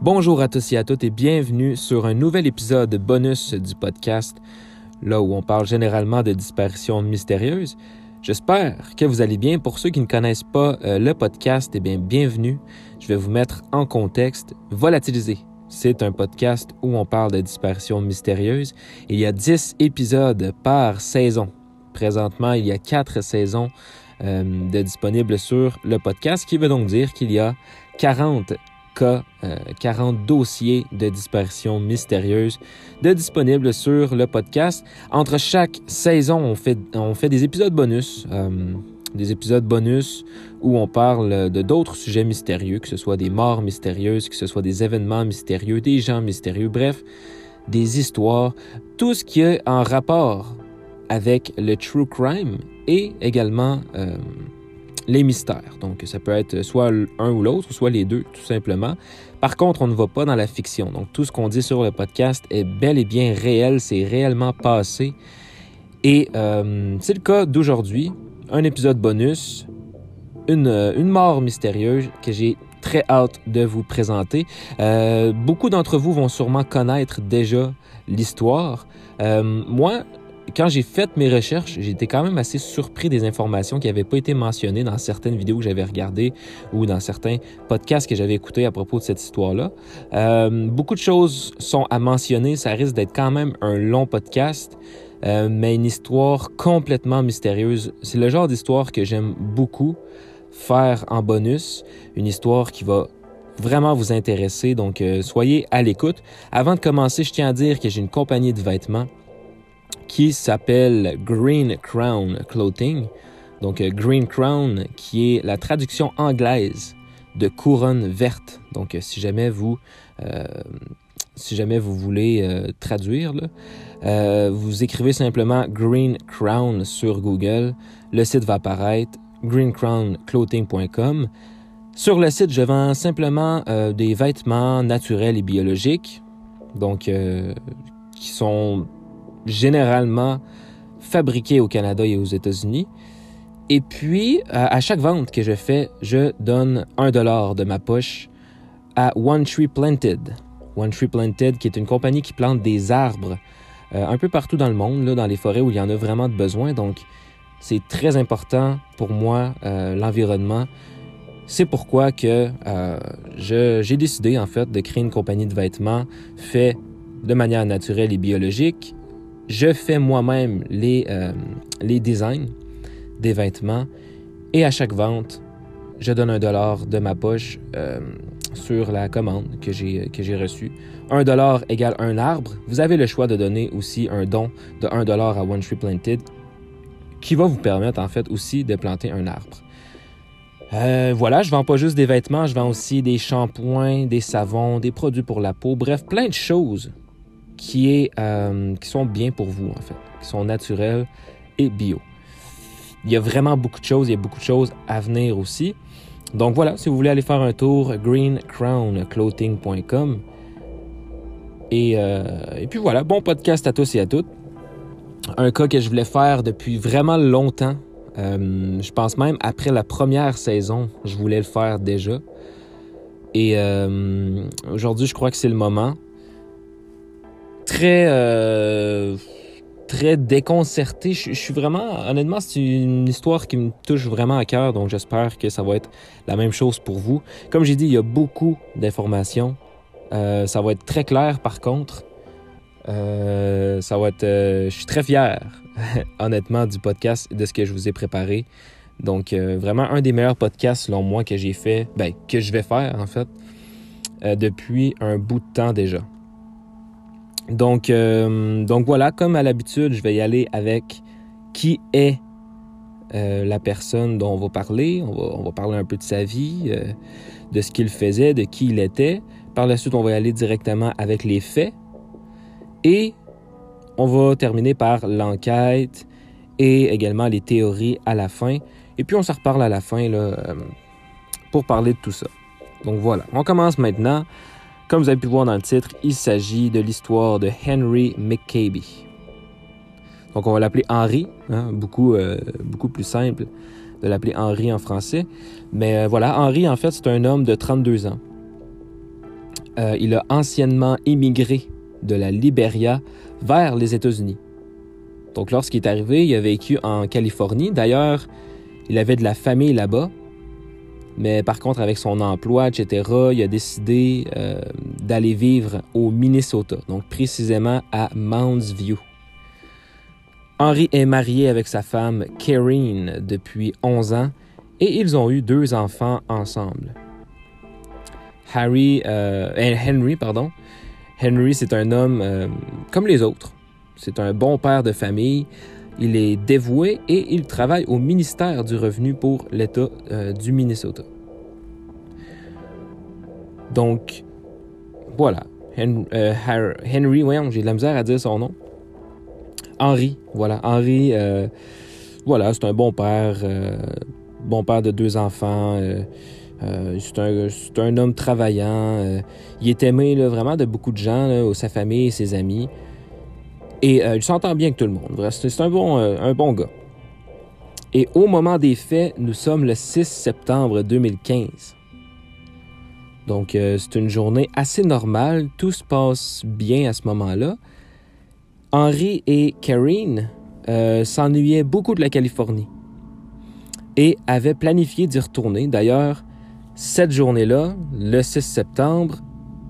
Bonjour à tous et à toutes et bienvenue sur un nouvel épisode bonus du podcast, là où on parle généralement de disparitions mystérieuses. J'espère que vous allez bien. Pour ceux qui ne connaissent pas euh, le podcast, eh bien, bienvenue. Je vais vous mettre en contexte. Volatiliser, c'est un podcast où on parle de disparitions mystérieuses. Il y a 10 épisodes par saison. Présentement, il y a 4 saisons euh, de disponibles sur le podcast, ce qui veut donc dire qu'il y a 40 cas, 40 euh, dossiers de disparition mystérieuse de disponibles sur le podcast. Entre chaque saison, on fait, on fait des épisodes bonus. Euh, des épisodes bonus où on parle de d'autres sujets mystérieux, que ce soit des morts mystérieuses, que ce soit des événements mystérieux, des gens mystérieux, bref, des histoires, tout ce qui est en rapport avec le true crime et également euh, les mystères. Donc, ça peut être soit un ou l'autre, soit les deux, tout simplement. Par contre, on ne va pas dans la fiction. Donc, tout ce qu'on dit sur le podcast est bel et bien réel, c'est réellement passé. Et euh, c'est le cas d'aujourd'hui, un épisode bonus, une, une mort mystérieuse que j'ai très hâte de vous présenter. Euh, beaucoup d'entre vous vont sûrement connaître déjà l'histoire. Euh, moi, quand j'ai fait mes recherches, été quand même assez surpris des informations qui n'avaient pas été mentionnées dans certaines vidéos que j'avais regardées ou dans certains podcasts que j'avais écoutés à propos de cette histoire-là. Euh, beaucoup de choses sont à mentionner. Ça risque d'être quand même un long podcast, euh, mais une histoire complètement mystérieuse. C'est le genre d'histoire que j'aime beaucoup faire en bonus. Une histoire qui va vraiment vous intéresser, donc euh, soyez à l'écoute. Avant de commencer, je tiens à dire que j'ai une compagnie de vêtements qui s'appelle Green Crown Clothing. Donc euh, Green Crown qui est la traduction anglaise de couronne verte. Donc euh, si jamais vous euh, si jamais vous voulez traduire, vous écrivez simplement Green Crown sur Google. Le site va apparaître greencrownclothing.com. Sur le site, je vends simplement des vêtements naturels et biologiques, donc qui sont généralement fabriqués au Canada et aux États-Unis. Et puis, à chaque vente que je fais, je donne un dollar de ma poche à One Tree Planted. One Tree Planted, qui est une compagnie qui plante des arbres euh, un peu partout dans le monde, là, dans les forêts où il y en a vraiment de besoin. Donc, c'est très important pour moi, euh, l'environnement. C'est pourquoi que euh, j'ai décidé, en fait, de créer une compagnie de vêtements fait de manière naturelle et biologique je fais moi-même les, euh, les designs des vêtements et à chaque vente, je donne un dollar de ma poche euh, sur la commande que j'ai, reçue. Un dollar égale un arbre. Vous avez le choix de donner aussi un don de un dollar à One Tree Planted qui va vous permettre en fait aussi de planter un arbre. Euh, voilà, je vends pas juste des vêtements, je vends aussi des shampoings, des savons, des produits pour la peau, bref, plein de choses euh, qui sont bien pour vous, en fait, qui sont naturels et bio. Il y a vraiment beaucoup de choses, il y a beaucoup de choses à venir aussi. Donc voilà, si vous voulez aller faire un tour, greencrownclothing.com. Et, euh, et puis voilà, bon podcast à tous et à toutes. Un cas que je voulais faire depuis vraiment longtemps. Euh, je pense même après la première saison, je voulais le faire déjà. Et aujourd'hui, je crois que c'est le moment très euh, très déconcerté. Je, suis vraiment, honnêtement, c'est une histoire qui me touche vraiment à cœur, donc j'espère que ça va être la même chose pour vous. Comme j'ai dit, il y a beaucoup d'informations. Euh, ça va être très clair, par contre. Euh, ça va être, je suis très fier, honnêtement, du podcast et de ce que je vous ai préparé. Donc, vraiment un des meilleurs podcasts, selon moi, que j'ai fait, ben, que je vais faire, en fait, depuis un bout de temps déjà. Donc, euh, donc voilà, comme à l'habitude, je vais y aller avec qui est euh, la personne dont on va parler. On va, parler un peu de sa vie, euh, de ce qu'il faisait, de qui il était. Par la suite, on va y aller directement avec les faits. Et on va terminer par l'enquête et également les théories à la fin. Et puis on se reparle à la fin là, pour parler de tout ça. Donc voilà, on commence maintenant comme vous avez pu voir dans le titre, il s'agit de l'histoire de Henry McCabe. Donc on va l'appeler Henry, hein, beaucoup, euh, beaucoup plus simple de l'appeler Henry en français. Mais euh, voilà, Henry, en fait, c'est un homme de 32 ans. euh, il a anciennement émigré de la Libéria vers les États-Unis. Donc lorsqu'il est arrivé, il a vécu en Californie. D'ailleurs, il avait de la famille là-bas. Mais par contre, avec son emploi, etc., il a décidé euh, d'aller vivre au Minnesota, donc précisément à Mounds View. Henry est marié avec sa femme Karine depuis 11 ans et ils ont eu deux enfants ensemble. Harry, euh, Henry, pardon. Henry, c'est un homme euh, comme les autres. C'est un bon père de famille. Il est dévoué et il travaille au ministère du Revenu pour l'État euh, du Minnesota. Donc, voilà. Henry, voyons, j'ai de la misère à dire son nom. Henri, voilà. Henri, euh, voilà, c'est un bon père, euh, bon père de deux enfants. Euh, c'est un, homme travaillant. il est aimé vraiment de beaucoup de gens, sa famille et ses amis. Et il s'entend bien avec tout le monde. C'est un bon, un bon gars. Et au moment des faits, nous sommes le 6 septembre 2015. Donc, c'est une journée assez normale. Tout se passe bien à ce moment-là. Henry et Karine euh, s'ennuyaient beaucoup de la Californie et avaient planifié d'y retourner. D'ailleurs, cette journée-là, le 6 septembre,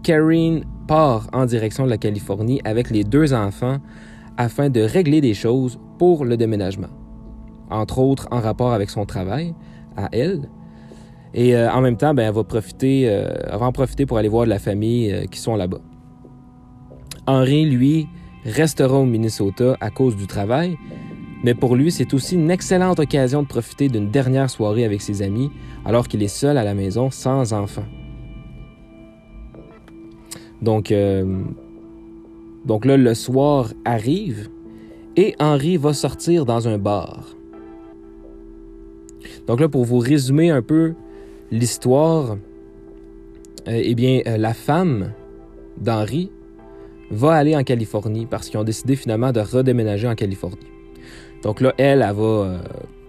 Karine part en direction de la Californie avec les deux enfants afin de régler des choses pour le déménagement, entre autres en rapport avec son travail à elle. Et euh, en même temps, ben, elle, va profiter, euh, va en profiter pour aller voir de la famille qui sont là-bas. Henri, lui, restera au Minnesota à cause du travail, mais pour lui, c'est aussi une excellente occasion de profiter d'une dernière soirée avec ses amis alors qu'il est seul à la maison sans enfant. Donc, euh, donc là, le soir arrive et Henri va sortir dans un bar. Donc là, pour vous résumer un peu l'histoire, euh, eh bien, euh, la femme d'Henri va aller en Californie parce qu'ils ont décidé finalement de redéménager en Californie. Donc là, elle, elle va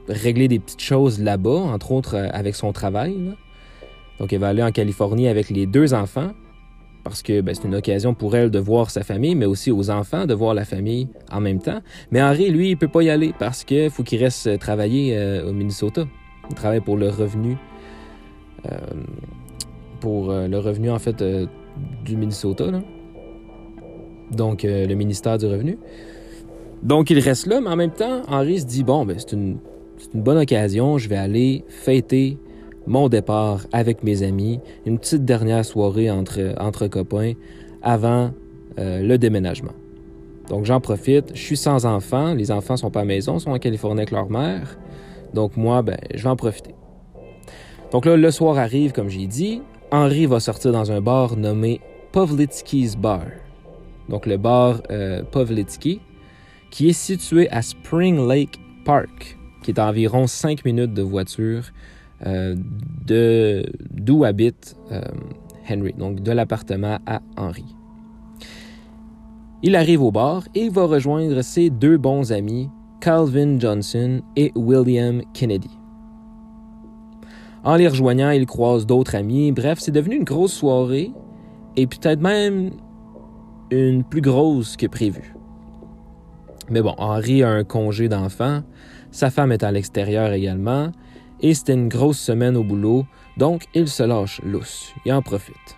régler des petites choses là-bas, entre autres avec son travail. Donc elle va aller en Californie avec les deux enfants parce que ben, c'est une occasion pour elle de voir sa famille, mais aussi aux enfants de voir la famille en même temps. Mais Henri, lui, il peut pas y aller parce qu'il faut qu'il reste travailler euh, au Minnesota. Il travaille pour le revenu, pour le revenu en fait du Minnesota. Donc euh, le ministère du Revenu. Donc il reste là, mais en même temps, Henri se dit, bon, ben, c'est une, bonne occasion, je vais aller fêter mon départ avec mes amis, une petite dernière soirée entre, copains avant euh, le déménagement. Donc j'en profite, je suis sans enfants, les enfants sont pas à la maison, sont en Californie avec leur mère, donc moi, ben, je vais en profiter. Donc là, le soir arrive, comme j'ai dit, Henri va sortir dans un bar nommé Povlitsky's Bar. Donc le bar euh, Povlitsky, qui est situé à Spring Lake Park, qui est à environ 5 minutes de voiture de d'où habite euh, Henry, donc de l'appartement à Henry. Il arrive au bar et va rejoindre ses deux bons amis, Calvin Johnson et William Kennedy. En les rejoignant, il croise d'autres amis. Bref, c'est devenu une grosse soirée et peut-être même une plus grosse que prévu. Mais bon, Henri a un congé d'enfant, sa femme est à l'extérieur également, et c'était une grosse semaine au boulot, donc il se lâche lousse, et en profite.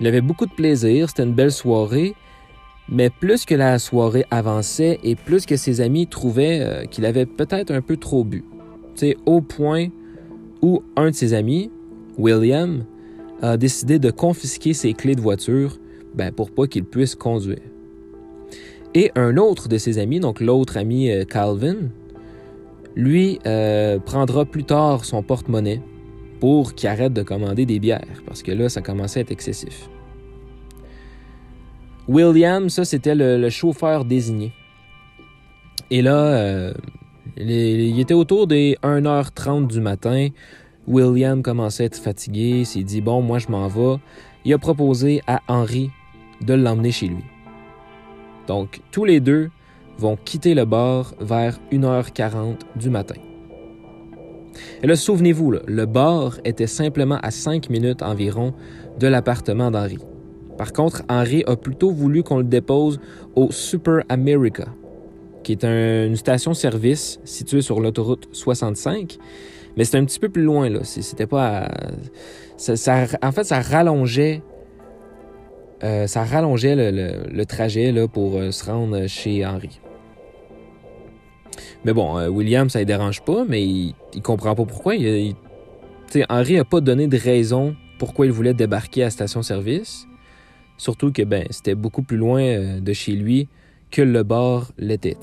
Il avait beaucoup de plaisir, c'était une belle soirée, mais plus que la soirée avançait et plus que ses amis trouvaient euh, qu'il avait peut-être un peu trop bu. C'est au point où un de ses amis, William, a décidé de confisquer ses clés de voiture ben, pour pas qu'il puisse conduire. Et un autre de ses amis, donc l'autre ami euh, Calvin, lui euh, prendra plus tard son porte-monnaie pour qu'il arrête de commander des bières, parce que là, ça commençait à être excessif. William, ça, c'était le, chauffeur désigné. Et là, euh, il, était autour des 1h30 du matin. William commençait à être fatigué, s'est dit, bon, moi, je m'en vais. Il a proposé à Henry de l'emmener chez lui. Donc, tous les deux vont quitter le bar vers 1h40 du matin. Et là, souvenez-vous, le bar était simplement à 5 minutes environ de l'appartement d'Henri. Par contre, Henri a plutôt voulu qu'on le dépose au Super America, qui est une station-service située sur l'autoroute 65. Mais c'est un petit peu plus loin, là. C'était pas. En fait, ça rallongeait. Euh, ça rallongeait le, trajet pour euh, se rendre chez Henri. Mais bon, euh, William, ça ne dérange pas, mais il, il comprend pas pourquoi. Il, Henri n'a pas donné de raison pourquoi il voulait débarquer à station-service. Surtout que ben, c'était beaucoup plus loin euh, de chez lui que le bar l'était.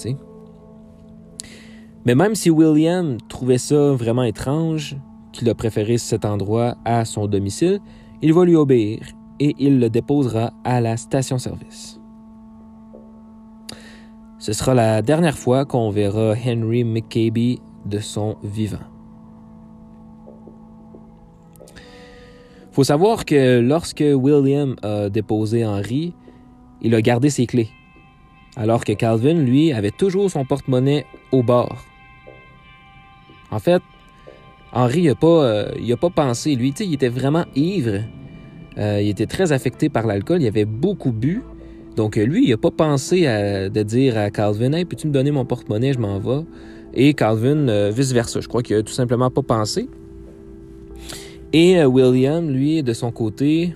Mais même si William trouvait ça vraiment étrange, qu'il a préféré cet endroit à son domicile, il va lui obéir et il le déposera à la station-service. Ce sera la dernière fois qu'on verra Henry McCabe de son vivant. faut savoir que lorsque William a déposé Henry, il a gardé ses clés, alors que Calvin, lui, avait toujours son porte-monnaie au bord. En fait, Henry n'a pas, euh, pas pensé, lui, il était vraiment ivre. Euh, il était très affecté par l'alcool, il avait beaucoup bu. Donc lui, il n'a pas pensé à, de dire à Calvin, hey, peux-tu me donner mon porte-monnaie, je m'en vais? Et Calvin, euh, vice-versa. Je crois qu'il a tout simplement pas pensé. Et euh, William, lui, de son côté,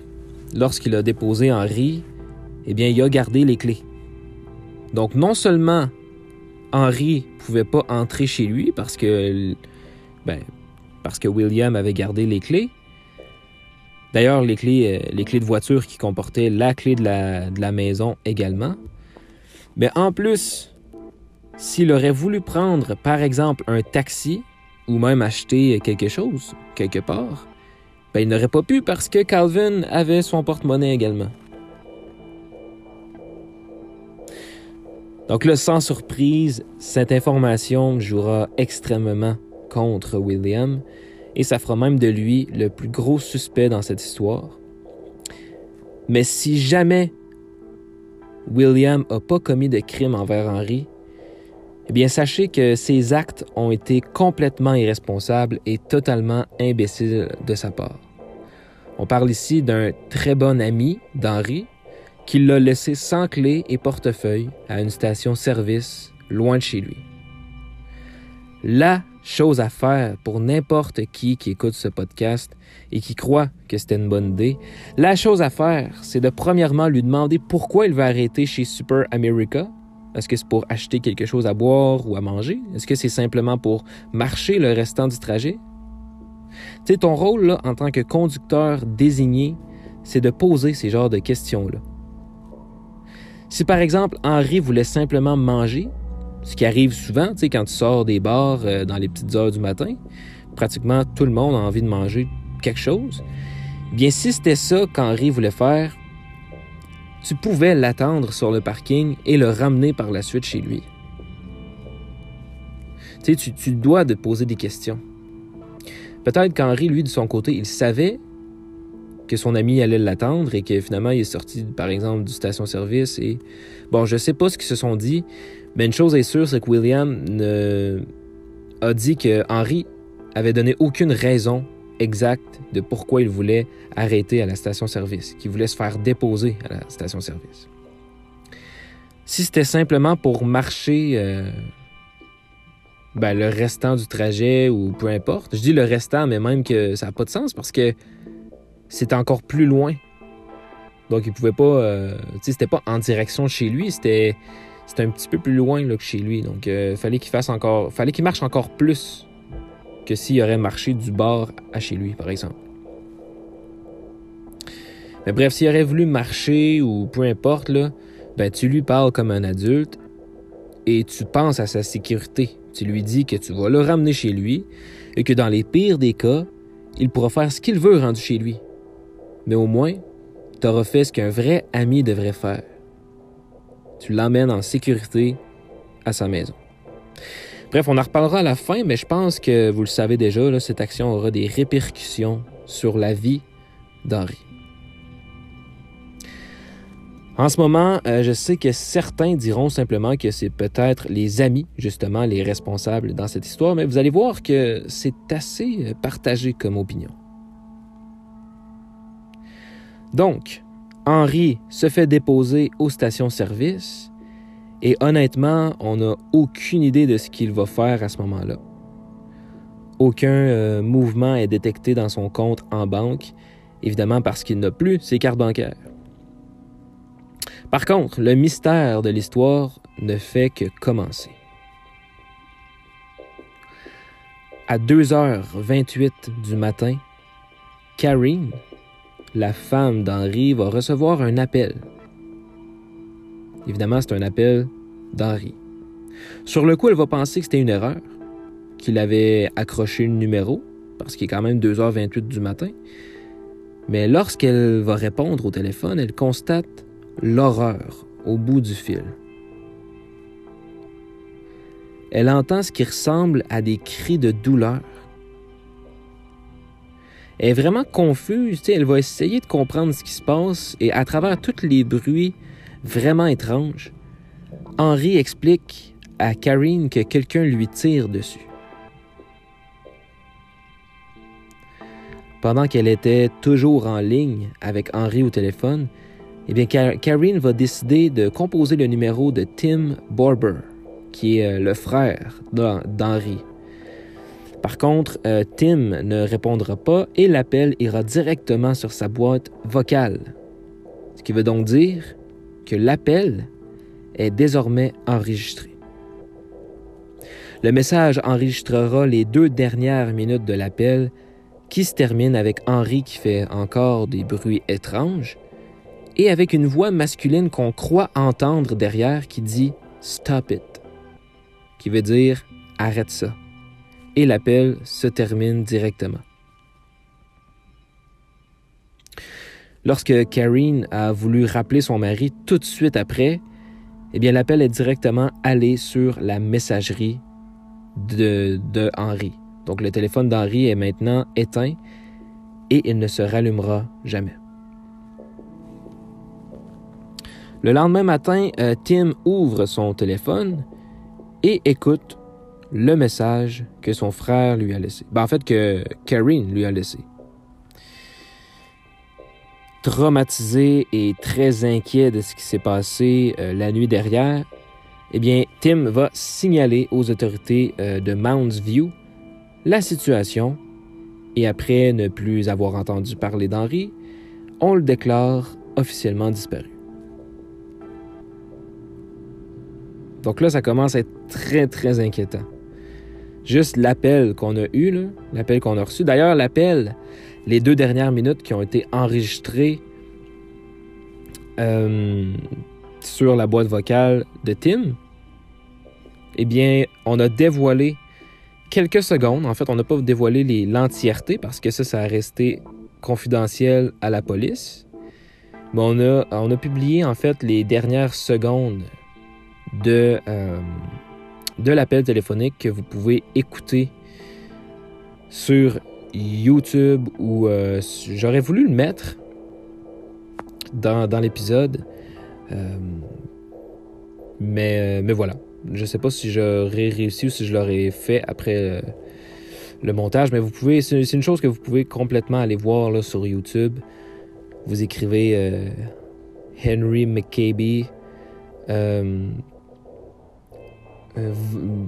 lorsqu'il a déposé Henry, eh bien, il a gardé les clés. Donc, non seulement Henry pouvait pas entrer chez lui parce que, ben, parce que William avait gardé les clés. D'ailleurs, les clés, euh, les clés de voiture qui comportaient la clé de la, de la maison également. Mais en plus, s'il aurait voulu prendre, par exemple, un taxi ou même acheter quelque chose quelque part, ben, il n'aurait pas pu parce que Calvin avait son porte-monnaie également. Donc là, sans surprise, cette information jouera extrêmement contre William et ça fera même de lui le plus gros suspect dans cette histoire. Mais si jamais William n'a pas commis de crime envers Henry, eh bien sachez que ses actes ont été complètement irresponsables et totalement imbéciles de sa part. On parle ici d'un très bon ami d'Henri qui l'a laissé sans clé et portefeuille à une station-service loin de chez lui. La chose à faire pour n'importe qui qui écoute ce podcast et qui croit que c'était une bonne idée, la chose à faire, c'est de premièrement lui demander pourquoi il veut arrêter chez Super America. Est-ce que c'est pour acheter quelque chose à boire ou à manger? Est-ce que c'est simplement pour marcher le restant du trajet? Tu sais, ton rôle là, en tant que conducteur désigné, c'est de poser ces genres de questions-là. Si par exemple Henri voulait simplement manger, ce qui arrive souvent, tu sais, quand tu sors des bars euh, dans les petites heures du matin, pratiquement tout le monde a envie de manger quelque chose. Bien, si c'était ça qu'Henri voulait faire, tu pouvais l'attendre sur le parking et le ramener par la suite chez lui. Tu sais, tu, dois de poser des questions. Peut-être qu'Henri, lui, de son côté, il savait que son ami allait l'attendre et que finalement il est sorti, par exemple, du station-service. Et bon, je sais pas ce qu'ils se sont dit, mais une chose est sûre, c'est que William ne... a dit que Henri avait donné aucune raison exacte de pourquoi il voulait arrêter à la station-service, qu'il voulait se faire déposer à la station-service. Si c'était simplement pour marcher euh, ben, le restant du trajet ou peu importe. Je dis le restant, mais même que ça n'a pas de sens parce que c'est encore plus loin. Donc il pouvait pas. Euh, tu sais, c'était pas en direction de chez lui, c'était. C'était un petit peu plus loin que chez lui. Donc euh, fallait qu'il fasse encore. Marche encore plus que s'il aurait marché du bord à chez lui, par exemple. Mais bref, s'il aurait voulu marcher ou peu importe, là, ben tu lui parles comme un adulte et tu penses à sa sécurité. Tu lui dis que tu vas le ramener chez lui et que dans les pires des cas, il pourra faire ce qu'il veut rendu chez lui. Mais au moins, tu auras fait ce qu'un vrai ami devrait faire. Tu l'emmènes en sécurité à sa maison. Bref, on en reparlera à la fin, mais je pense que vous le savez déjà, cette action aura des répercussions sur la vie d'Henri. En ce moment, euh, je sais que certains diront simplement que c'est peut-être les amis, justement, les responsables dans cette histoire, mais vous allez voir que c'est assez partagé comme opinion. Donc, Henri se fait déposer aux stations-service et honnêtement, on n'a aucune idée de ce qu'il va faire à ce moment-là. Aucun euh, mouvement est détecté dans son compte en banque, évidemment parce qu'il n'a plus ses cartes bancaires. Par contre, le mystère de l'histoire ne fait que commencer. À 2h28 du matin, Karine, la femme d'Henri, va recevoir un appel. Évidemment, c'est un appel d'Henri. Sur le coup, elle va penser que c'était une erreur, qu'il avait accroché le numéro, parce qu'il est quand même 2h28 du matin. Mais lorsqu'elle va répondre au téléphone, elle constate l'horreur au bout du fil. Elle entend ce qui ressemble à des cris de douleur. Elle est vraiment confuse, elle va essayer de comprendre ce qui se passe et à travers tous les bruits vraiment étranges, Henri explique à Karine que quelqu'un lui tire dessus. Pendant qu'elle était toujours en ligne avec Henri au téléphone, eh Karine va décider de composer le numéro de Tim Barber, qui est euh, le frère d'Henri. Par contre, euh, Tim ne répondra pas et l'appel ira directement sur sa boîte vocale. Ce qui veut donc dire que l'appel est désormais enregistré. Le message enregistrera les deux dernières minutes de l'appel qui se termine avec Henri qui fait encore des bruits étranges et avec une voix masculine qu'on croit entendre derrière qui dit Stop it, qui veut dire Arrête ça. Et l'appel se termine directement. Lorsque Karine a voulu rappeler son mari tout de suite après, eh bien l'appel est directement allé sur la messagerie de, de. Donc le téléphone d'Henri est maintenant éteint et il ne se rallumera jamais. Le lendemain matin, euh, Tim ouvre son téléphone et écoute le message que son frère lui a laissé. Ben, en fait, que Karine lui a laissé. Traumatisé et très inquiet de ce qui s'est passé euh, la nuit derrière, eh bien, Tim va signaler aux autorités euh, de Mounds View la situation et après ne plus avoir entendu parler d'Henri, on le déclare officiellement disparu. Donc là, ça commence à être très, très inquiétant. Juste l'appel qu'on a eu, l'appel qu'on a reçu. D'ailleurs, l'appel, les deux dernières minutes qui ont été enregistrées euh, sur la boîte vocale de Tim, eh bien, on a dévoilé quelques secondes. En fait, on n'a pas dévoilé l'entièreté parce que ça, ça a resté confidentiel à la police. Mais on a, publié en fait les dernières secondes de, euh, de l'appel téléphonique que vous pouvez écouter sur YouTube ou euh, j'aurais voulu le mettre dans, l'épisode. Euh, mais, mais voilà. Je sais pas si j'aurais réussi ou si je l'aurais fait après le montage, mais vous pouvez. C'est une chose que vous pouvez complètement aller voir là, sur YouTube. Vous écrivez Henry McCabe. Euh,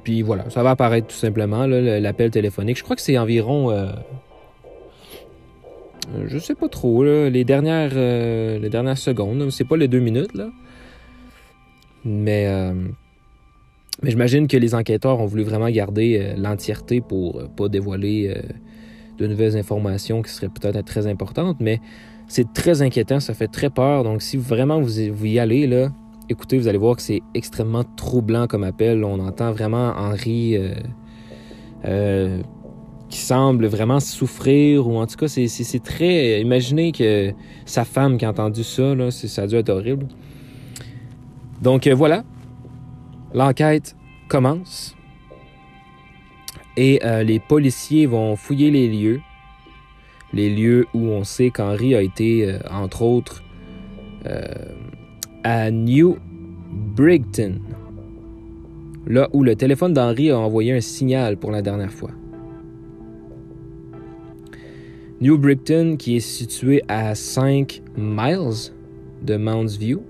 puis voilà, ça va apparaître tout simplement, l'appel téléphonique. Je crois que c'est environ... Euh, je sais pas trop, les, dernières, euh, les dernières secondes. C'est pas les deux minutes, là. Mais, j'imagine que les enquêteurs ont voulu vraiment garder l'entièreté pour pas dévoiler de nouvelles informations qui seraient peut-être très importantes. Mais c'est très inquiétant, ça fait très peur. Donc si vraiment vous y allez, là, écoutez, vous allez voir que c'est extrêmement troublant comme appel. On entend vraiment Henri euh, euh, qui semble vraiment souffrir, ou en tout cas, c'est très. Imaginez que sa femme qui a entendu ça, là, ça a dû être horrible. Donc euh, voilà, l'enquête commence et les policiers vont fouiller les lieux, les lieux où on sait qu'Henri a été, entre autres, à New Brigton, là où le téléphone d'Henry a envoyé un signal pour la dernière fois. New Brigton, qui est situé à 5 miles de Mounds View,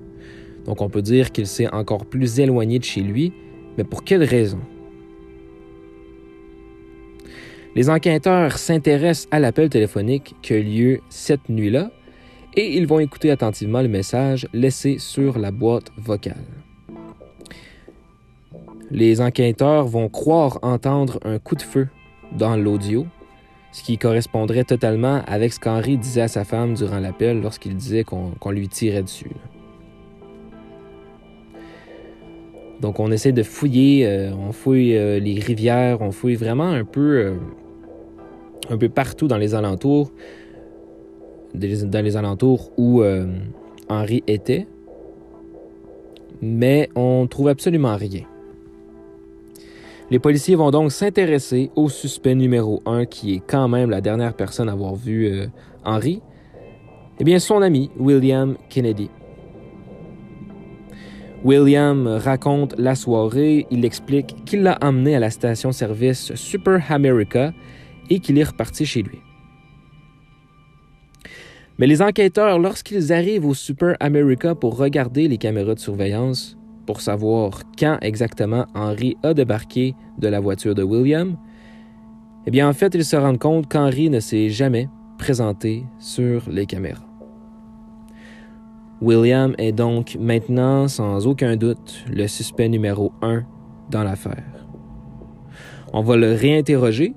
donc on peut dire qu'il s'est encore plus éloigné de chez lui, mais pour quelle raison? Les enquêteurs s'intéressent à l'appel téléphonique qui a lieu cette nuit-là et ils vont écouter attentivement le message laissé sur la boîte vocale. Les enquêteurs vont croire entendre un coup de feu dans l'audio, ce qui correspondrait totalement avec ce qu'Henri disait à sa femme durant l'appel lorsqu'il disait qu'on lui tirait dessus. Donc on essaie de fouiller, euh, on fouille euh, les rivières, on fouille vraiment un peu, euh, un peu partout dans les alentours, dans les alentours où Henri était, mais on trouve absolument rien. Les policiers vont donc s'intéresser au suspect numéro 1, qui est quand même la dernière personne à avoir vu Henri, eh bien son ami William Kennedy. William raconte la soirée, il explique qu'il l'a emmené à la station-service Super America et qu'il est reparti chez lui. Mais les enquêteurs, lorsqu'ils arrivent au Super America pour regarder les caméras de surveillance, pour savoir quand exactement Henry a débarqué de la voiture de William, eh bien en fait, ils se rendent compte qu'Henry ne s'est jamais présenté sur les caméras. William est donc maintenant, sans aucun doute, le suspect numéro un dans l'affaire. On va le réinterroger.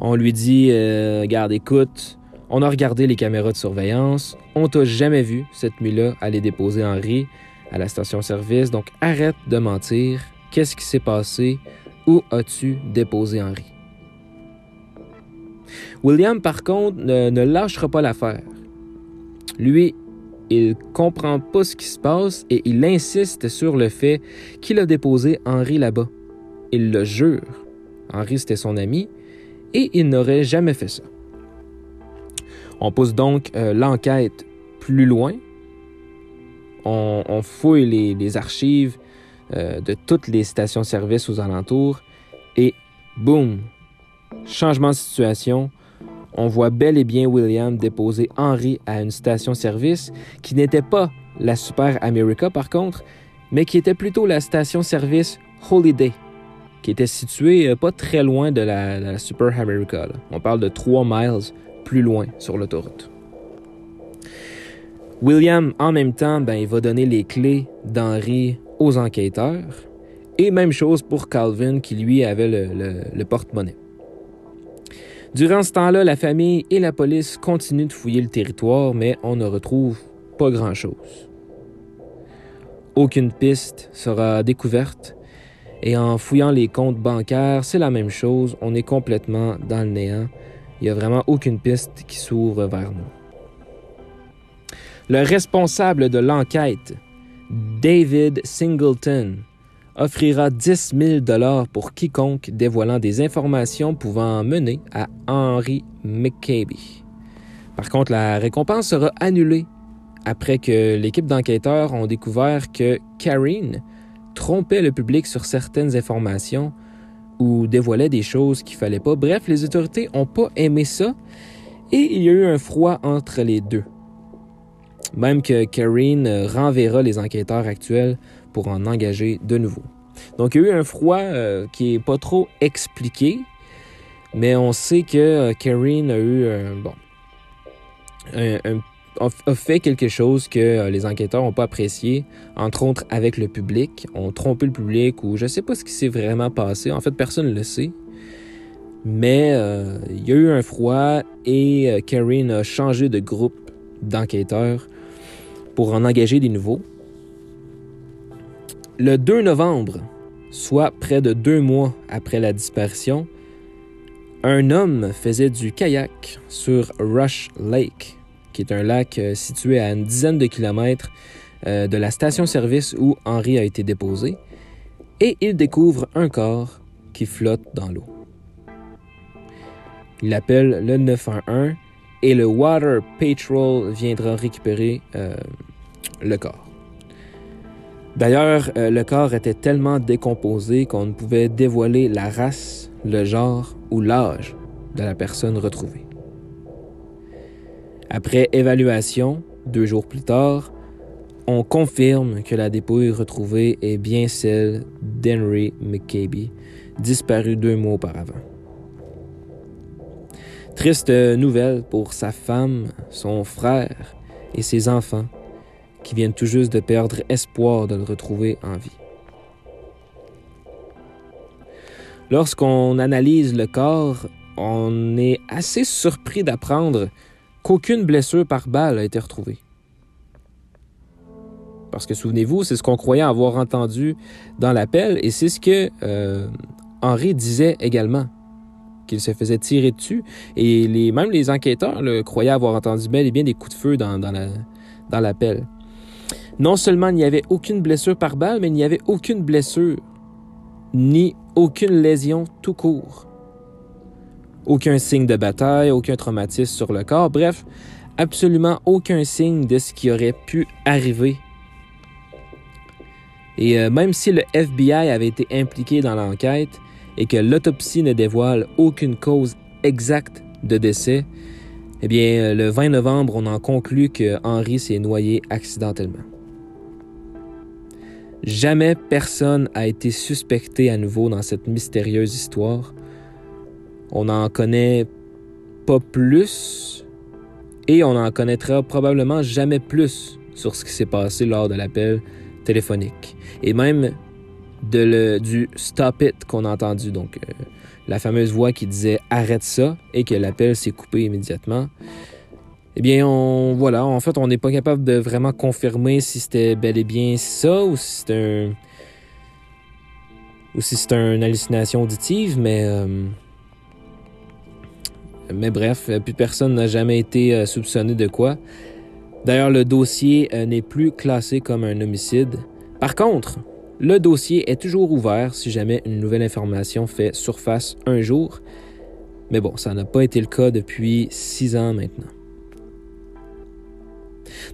On lui dit euh, Garde, écoute, on a regardé les caméras de surveillance. On t'a jamais vu cette nuit-là aller déposer Henri à la station-service. Donc arrête de mentir. Qu'est-ce qui s'est passé? Où as-tu déposé Henri? William, par contre, ne, lâchera pas l'affaire. Lui, il comprend pas ce qui se passe et il insiste sur le fait qu'il a déposé Henri là-bas. Il le jure. Henri, c'était son ami et il n'aurait jamais fait ça. On pousse donc euh, l'enquête plus loin. On, fouille les, archives euh, de toutes les stations-service aux alentours et boum, changement de situation on voit bel et bien William déposer Henry à une station-service qui n'était pas la Super America par contre, mais qui était plutôt la station-service Holiday, qui était située euh, pas très loin de la, Super America. On parle de 3 miles plus loin sur l'autoroute. William, en même temps, ben, il va donner les clés d'Henry aux enquêteurs. Et même chose pour Calvin, qui lui avait le porte-monnaie. Durant ce temps-là, la famille et la police continuent de fouiller le territoire, mais on ne retrouve pas grand-chose. Aucune piste sera découverte et en fouillant les comptes bancaires, c'est la même chose, on est complètement dans le néant. Il n'y a vraiment aucune piste qui s'ouvre vers nous. Le responsable de l'enquête, David Singleton, offrira 10 000 dollars pour quiconque dévoilant des informations pouvant mener à Henry McCabe. Par contre, la récompense sera annulée après que l'équipe d'enquêteurs ont découvert que Karine trompait le public sur certaines informations ou dévoilait des choses qu'il fallait pas. Bref, les autorités n'ont pas aimé ça et il y a eu un froid entre les deux. Même que Karine renverra les enquêteurs actuels pour en engager de nouveau. Donc il y a eu un froid euh, qui est pas trop expliqué, mais on sait que euh, Karine a eu bon, a fait quelque chose que euh, les enquêteurs n'ont pas apprécié, entre autres avec le public, ont trompé le public ou je sais pas ce qui s'est vraiment passé. En fait, personne ne le sait. Mais il y a eu un froid et Karine a changé de groupe d'enquêteurs pour en engager des nouveaux. Le 2 novembre, soit près de deux mois après la disparition, un homme faisait du kayak sur Rush Lake, qui est un lac euh, situé à une dizaine de kilomètres euh, de la station-service où Henry a été déposé, et il découvre un corps qui flotte dans l'eau. Il appelle le 911 et le Water Patrol viendra récupérer euh, le corps. D'ailleurs, le corps était tellement décomposé qu'on ne pouvait dévoiler la race, le genre ou l'âge de la personne retrouvée. Après évaluation, deux jours plus tard, on confirme que la dépouille retrouvée est bien celle d'Henry McCabe, disparu deux mois auparavant. Triste nouvelle pour sa femme, son frère et ses enfants qui viennent tout juste de perdre espoir de le retrouver en vie. Lorsqu'on analyse le corps, on est assez surpris d'apprendre qu'aucune blessure par balle a été retrouvée. Parce que souvenez-vous, c'est ce qu'on croyait avoir entendu dans l'appel et c'est ce que euh, Henri disait également, qu'il se faisait tirer dessus. Et même les enquêteurs le, croyaient avoir entendu bel et bien des coups de feu dans l'appel. Non seulement il n'y avait aucune blessure par balle, mais il n'y avait aucune blessure, ni aucune lésion tout court. Aucun signe de bataille, aucun traumatisme sur le corps, bref, absolument aucun signe de ce qui aurait pu arriver. Et euh, même si le FBI avait été impliqué dans l'enquête et que l'autopsie ne dévoile aucune cause exacte de décès, eh bien, euh, le 20 novembre, on en conclut que Henry s'est noyé accidentellement. Jamais personne a été suspecté à nouveau dans cette mystérieuse histoire. On n'en connaît pas plus et on n'en connaîtra probablement jamais plus sur ce qui s'est passé lors de l'appel téléphonique. Et même de le, du stop it qu'on a entendu, donc euh, la fameuse voix qui disait arrête ça et que l'appel s'est coupé immédiatement. Eh bien, on, voilà, en fait, on n'est pas capable de vraiment confirmer si c'était bel et bien ça ou si c'est un. ou si c'est une hallucination auditive, mais. Euh, mais bref, plus personne n'a jamais été euh, soupçonné de quoi. D'ailleurs, le dossier euh, n'est plus classé comme un homicide. Par contre, le dossier est toujours ouvert si jamais une nouvelle information fait surface un jour. Mais bon, ça n'a pas été le cas depuis six ans maintenant.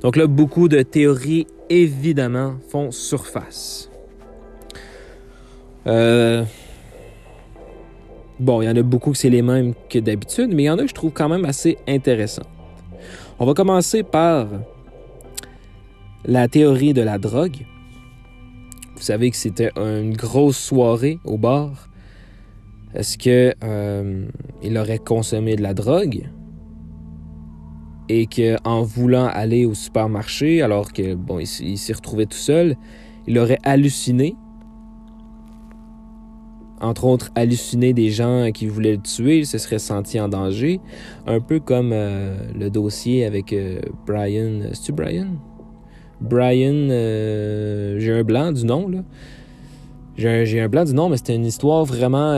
Donc là, beaucoup de théories, évidemment, font surface. Euh, bon, il y en a beaucoup que c'est les mêmes que d'habitude, mais il y en a que je trouve quand même assez intéressantes. On va commencer par la théorie de la drogue. Vous savez que c'était une grosse soirée au bar. Est-ce que euh, il aurait consommé de la drogue? et qu'en voulant aller au supermarché, alors que bon, il, s'est retrouvé tout seul, il aurait halluciné? Entre autres, halluciné des gens qui voulaient le tuer, il se serait senti en danger. Un peu comme euh, le dossier avec euh, Brian. C'est-tu Brian? Brian. Euh, j'ai un blanc du nom, là. J'ai un, blanc du nom, mais c'était une histoire vraiment.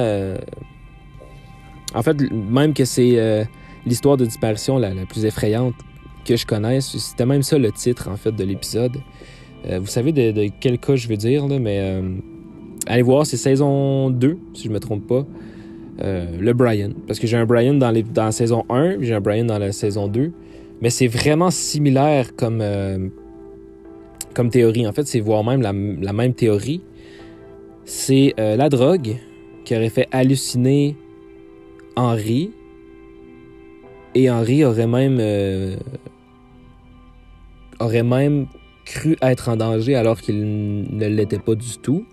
En fait, même que c'est l'histoire de disparition la, plus effrayante que je connaisse. C'était même ça le titre, en fait, de l'épisode. Vous savez de, quel cas je veux dire, là, mais allez voir, c'est saison 2, si je me trompe pas. Euh, le Brian. Parce que j'ai un Brian dans, les, dans la saison 1, j'ai un Brian dans la saison 2. Mais c'est vraiment similaire comme, comme théorie. En fait, c'est voire même la, même théorie. C'est la drogue qui aurait fait halluciner Henri, et Henri aurait même euh, aurait même cru être en danger alors qu'il ne l'était pas du tout.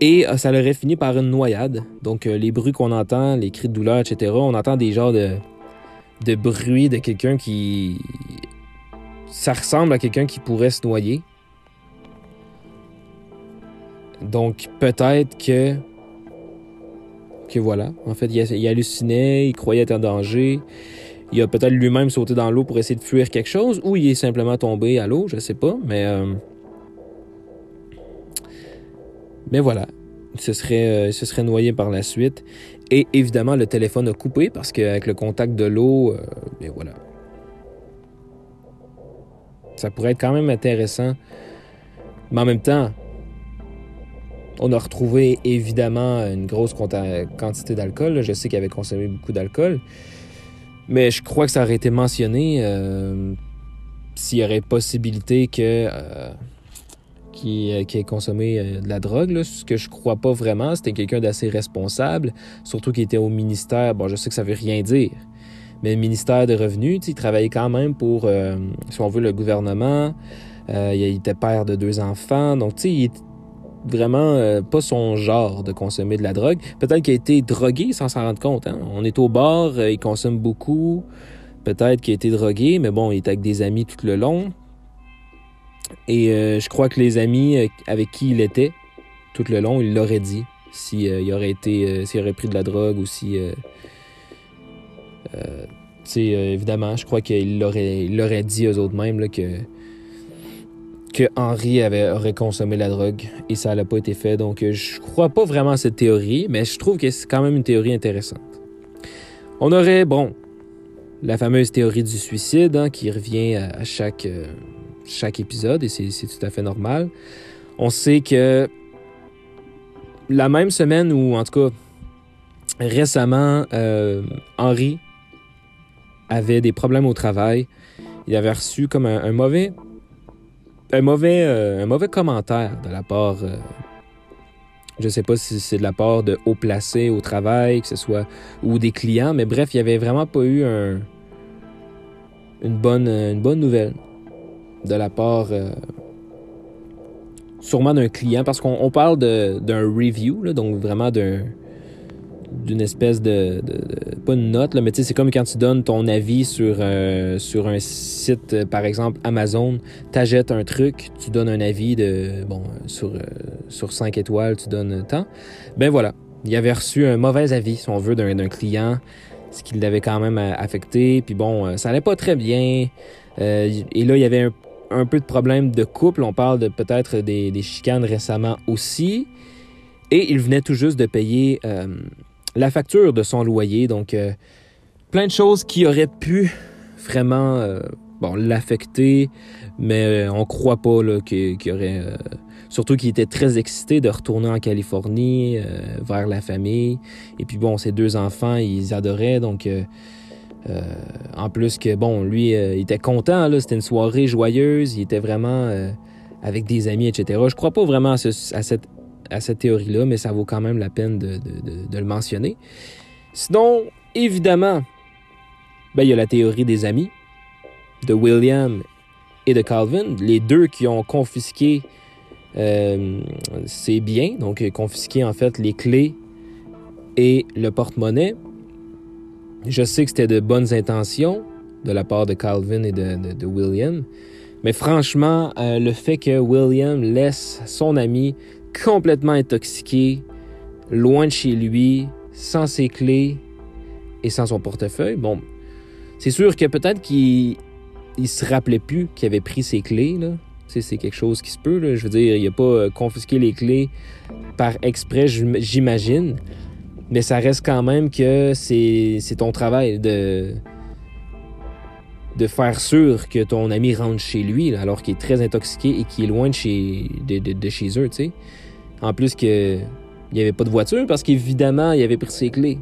Et euh, ça aurait fini par une noyade. Donc euh, les bruits qu'on entend, les cris de douleur, etc., on entend des genres de, de bruit de quelqu'un qui... Ça ressemble à quelqu'un qui pourrait se noyer. Donc peut-être que... Que voilà. En fait, il, il hallucinait, il croyait être en danger. Il a peut-être lui-même sauté dans l'eau pour essayer de fuir quelque chose, ou il est simplement tombé à l'eau, je sais pas, mais. Euh, mais voilà. Il se, serait, euh, se serait noyé par la suite. Et évidemment, le téléphone a coupé parce qu'avec le contact de l'eau, euh, voilà. Ça pourrait être quand même intéressant. Mais en même temps, on a retrouvé évidemment une grosse quantité d'alcool. Je sais qu'il avait consommé beaucoup d'alcool. Mais je crois que ça aurait été mentionné. Euh, s'il y aurait possibilité que qui, ait consommé de la drogue, ce que je crois pas vraiment. C'était quelqu'un d'assez responsable, surtout qu'il était au ministère. Bon, je sais que ça veut rien dire, mais le ministère des Revenus, il travaillait quand même pour, si on veut, le gouvernement. il était père de deux enfants, donc tu sais, il était vraiment euh, pas son genre de consommer de la drogue. Peut-être qu'il a été drogué sans s'en rendre compte. Hein. On est au bar, euh, il consomme beaucoup. Peut-être qu'il a été drogué, mais bon, il est avec des amis tout le long. Et euh, je crois que les amis avec qui il était tout le long, il l'aurait dit s'il aurait été, s'il aurait pris de la drogue ou si, évidemment, je crois qu'il l'aurait, dit aux autres mêmes là, que que Henry avait, aurait consommé la drogue et ça n'a pas été fait. Donc, euh, je crois pas vraiment à cette théorie, mais je trouve que c'est quand même une théorie intéressante. On aurait, bon, la fameuse théorie du suicide hein, qui revient à, chaque, euh, chaque épisode et c'est tout à fait normal. On sait que la même semaine ou en tout cas récemment, euh, Henry avait des problèmes au travail. Il avait reçu comme un mauvais un mauvais, euh, un mauvais commentaire de la part. Euh, je sais pas si c'est de la part de haut placés au travail, que ce soit. ou des clients, mais bref, il n'y avait vraiment pas eu un, une, bonne, une bonne nouvelle de la part. Euh, sûrement d'un client, parce qu'on parle d'un review, donc vraiment d'un d'une espèce de, pas une note là, mais tu sais c'est comme quand tu donnes ton avis sur euh, sur un site euh, par exemple Amazon t'achètes un truc tu donnes un avis de bon sur sur 5 étoiles tu donnes tant ben voilà il avait reçu un mauvais avis si on veut d'un client ce qui l'avait quand même affecté puis bon ça allait pas très bien et là il y avait un, un, peu de problème de couple on parle de peut-être des, chicanes récemment aussi et il venait tout juste de payer la facture de son loyer. Donc, euh, plein de choses qui auraient pu vraiment euh, bon, l'affecter, mais euh, on croit pas qu'il y aurait. surtout qu'il était très excité de retourner en Californie vers la famille. Et puis bon, ses deux enfants, ils adoraient. Donc, en plus que bon, lui, il était content. C'était une soirée joyeuse. Il était vraiment avec des amis, etc. Je crois pas vraiment à, cette théorie-là, mais ça vaut quand même la peine de, le mentionner. Sinon, évidemment, ben, il y a la théorie des amis de William et de Calvin, les deux qui ont confisqué euh, ses biens, donc confisqué en fait les clés et le porte-monnaie. Je sais que c'était de bonnes intentions de la part de Calvin et de, William, mais franchement, euh, le fait que William laisse son ami complètement intoxiqué, loin de chez lui, sans ses clés et sans son portefeuille. Bon, c'est sûr que peut-être qu'il il se rappelait plus qu'il avait pris ses clés. Là. c'est quelque chose qui se peut. Là. Je veux dire, il n'a pas euh, confisqué les clés par exprès, j'imagine. Mais ça reste quand même que c'est ton travail de, de faire sûr que ton ami rentre chez lui, alors qu'il est très intoxiqué et qu'il est loin de chez, de, de, chez eux, tu sais. En plus que il n'y avait pas de voiture parce qu'évidemment, il avait pris ses clés.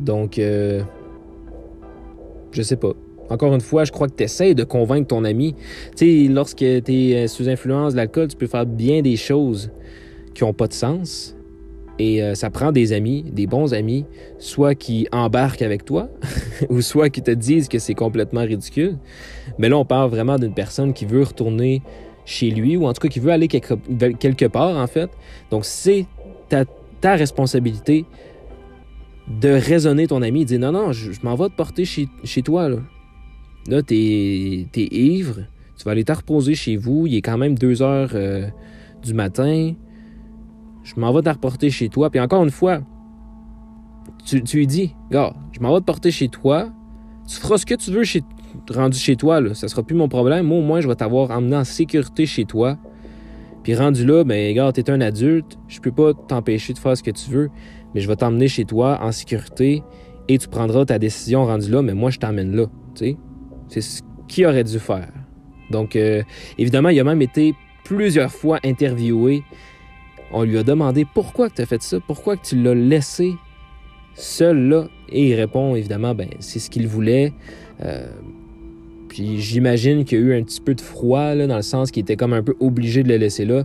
Donc, euh, je sais pas. Encore une fois, je crois que tu essaies de convaincre ton ami. Tu sais, lorsque tu es sous influence de l'alcool, tu peux faire bien des choses qui n'ont pas de sens. Et euh, ça prend des amis, des bons amis, soit qui embarquent avec toi, ou soit qui te disent que c'est complètement ridicule. Mais là, on parle vraiment d'une personne qui veut retourner chez lui, ou en tout cas qui veut aller quelque, part, en fait. Donc, c'est ta, responsabilité de raisonner ton ami, de dire non, non, je, m'en vais te porter chez, toi. Là, là t'es es ivre, tu vas aller te reposer chez vous, il est quand même 2 heures euh, du matin je m'en vais te reporter chez toi. Puis encore une fois, tu, tu lui dis, gars, je m'en vais te porter chez toi. Tu feras ce que tu veux chez, rendu chez toi. Là. Ça sera plus mon problème. Moi, au moins, je vais t'avoir emmené en sécurité chez toi. Puis rendu là, ben, gars, t'es un adulte. Je peux pas t'empêcher de faire ce que tu veux. Mais je vais t'emmener chez toi en sécurité. Et tu prendras ta décision rendu là. Mais moi, je t'emmène là. C'est ce qu'il aurait dû faire. Donc, euh, évidemment, il a même été plusieurs fois interviewé on lui a demandé pourquoi tu as fait ça, pourquoi tu l'as laissé seul là. Et il répond évidemment, ben, c'est ce qu'il voulait. Euh, Puis j'imagine qu'il y a eu un petit peu de froid, là, dans le sens qu'il était comme un peu obligé de le laisser là.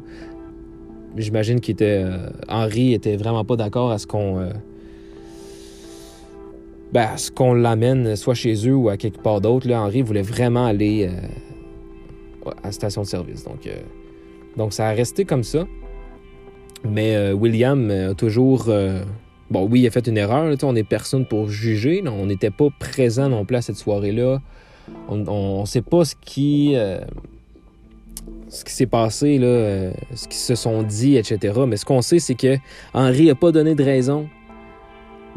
J'imagine qu'il était. Euh, Henri vraiment pas d'accord à ce qu'on. Euh, ben, ce qu'on l'amène soit chez eux ou à quelque part d'autre. Henri voulait vraiment aller à la station de service. Donc, donc ça a resté comme ça. Mais William a toujours. bon, oui, il a fait une erreur. on n'est personne pour juger. on n'était pas présent non plus à cette soirée-là. On ne sait pas ce qui ce qui s'est passé, là, euh, ce qu'ils se sont dit, etc. Mais ce qu'on sait, c'est que Henri n'a pas donné de raison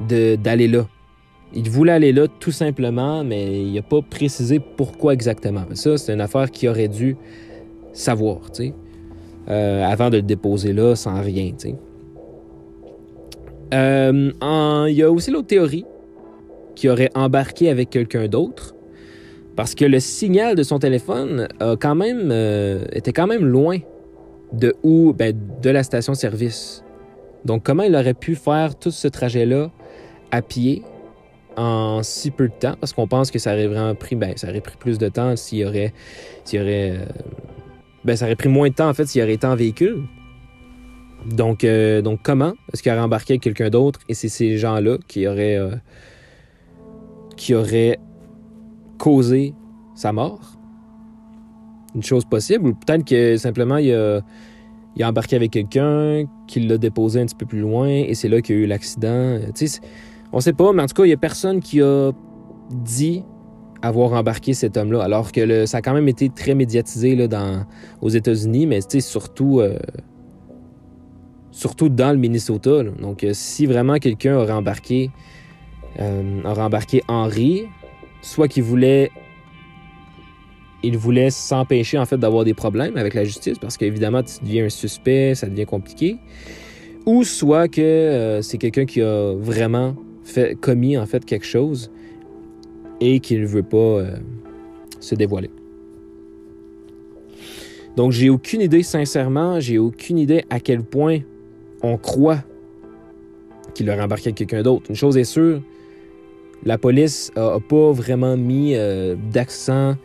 d'aller là. Il voulait aller là tout simplement, mais il n'a pas précisé pourquoi exactement. Ça, c'est une affaire qu'il aurait dû savoir, tu sais, euh, avant de le déposer là sans rien. Euh, il y a aussi l'autre théorie qui aurait embarqué avec quelqu'un d'autre parce que le signal de son téléphone euh, était quand même loin de où, ben, de la station-service. Donc, comment il aurait pu faire tout ce trajet-là à pied en si peu de temps? Parce qu'on pense que ça aurait pris, ben, ça aurait pris plus de temps s'il s'il aurait, ben, ça aurait pris moins de temps en fait s'il aurait été en véhicule. Donc, euh, donc comment est-ce qu'il aurait embarqué quelqu'un d'autre et c'est ces gens-là qui auraient, qui auraient causer sa mort? Une chose possible, ou peut-être que simplement il a, il a embarqué avec quelqu'un, qui l'a déposé un petit peu plus loin, et c'est là qu'il y a eu l'accident. On sait pas, mais en tout cas, il y a personne qui a dit avoir embarqué cet homme-là, alors que ça a quand même été très médiatisé dans, aux États-Unis, mais surtout, euh, surtout dans le Minnesota. Donc, euh, si vraiment quelqu'un aurait embarqué, euh, aurait embarqué Henry, soit qu'il voulait il voulait s'empêcher en fait d'avoir des problèmes avec la justice parce qu'évidemment tu deviens un suspect, ça devient compliqué, ou soit que c'est quelqu'un qui a vraiment fait, commis en fait quelque chose et qu'il ne veut pas euh, se dévoiler. Donc j'ai aucune idée sincèrement, j'ai aucune idée à quel point on croit qu'il aurait embarqué quelqu'un d'autre. Une chose est sûre, la police n'a pas vraiment mis euh, d'accent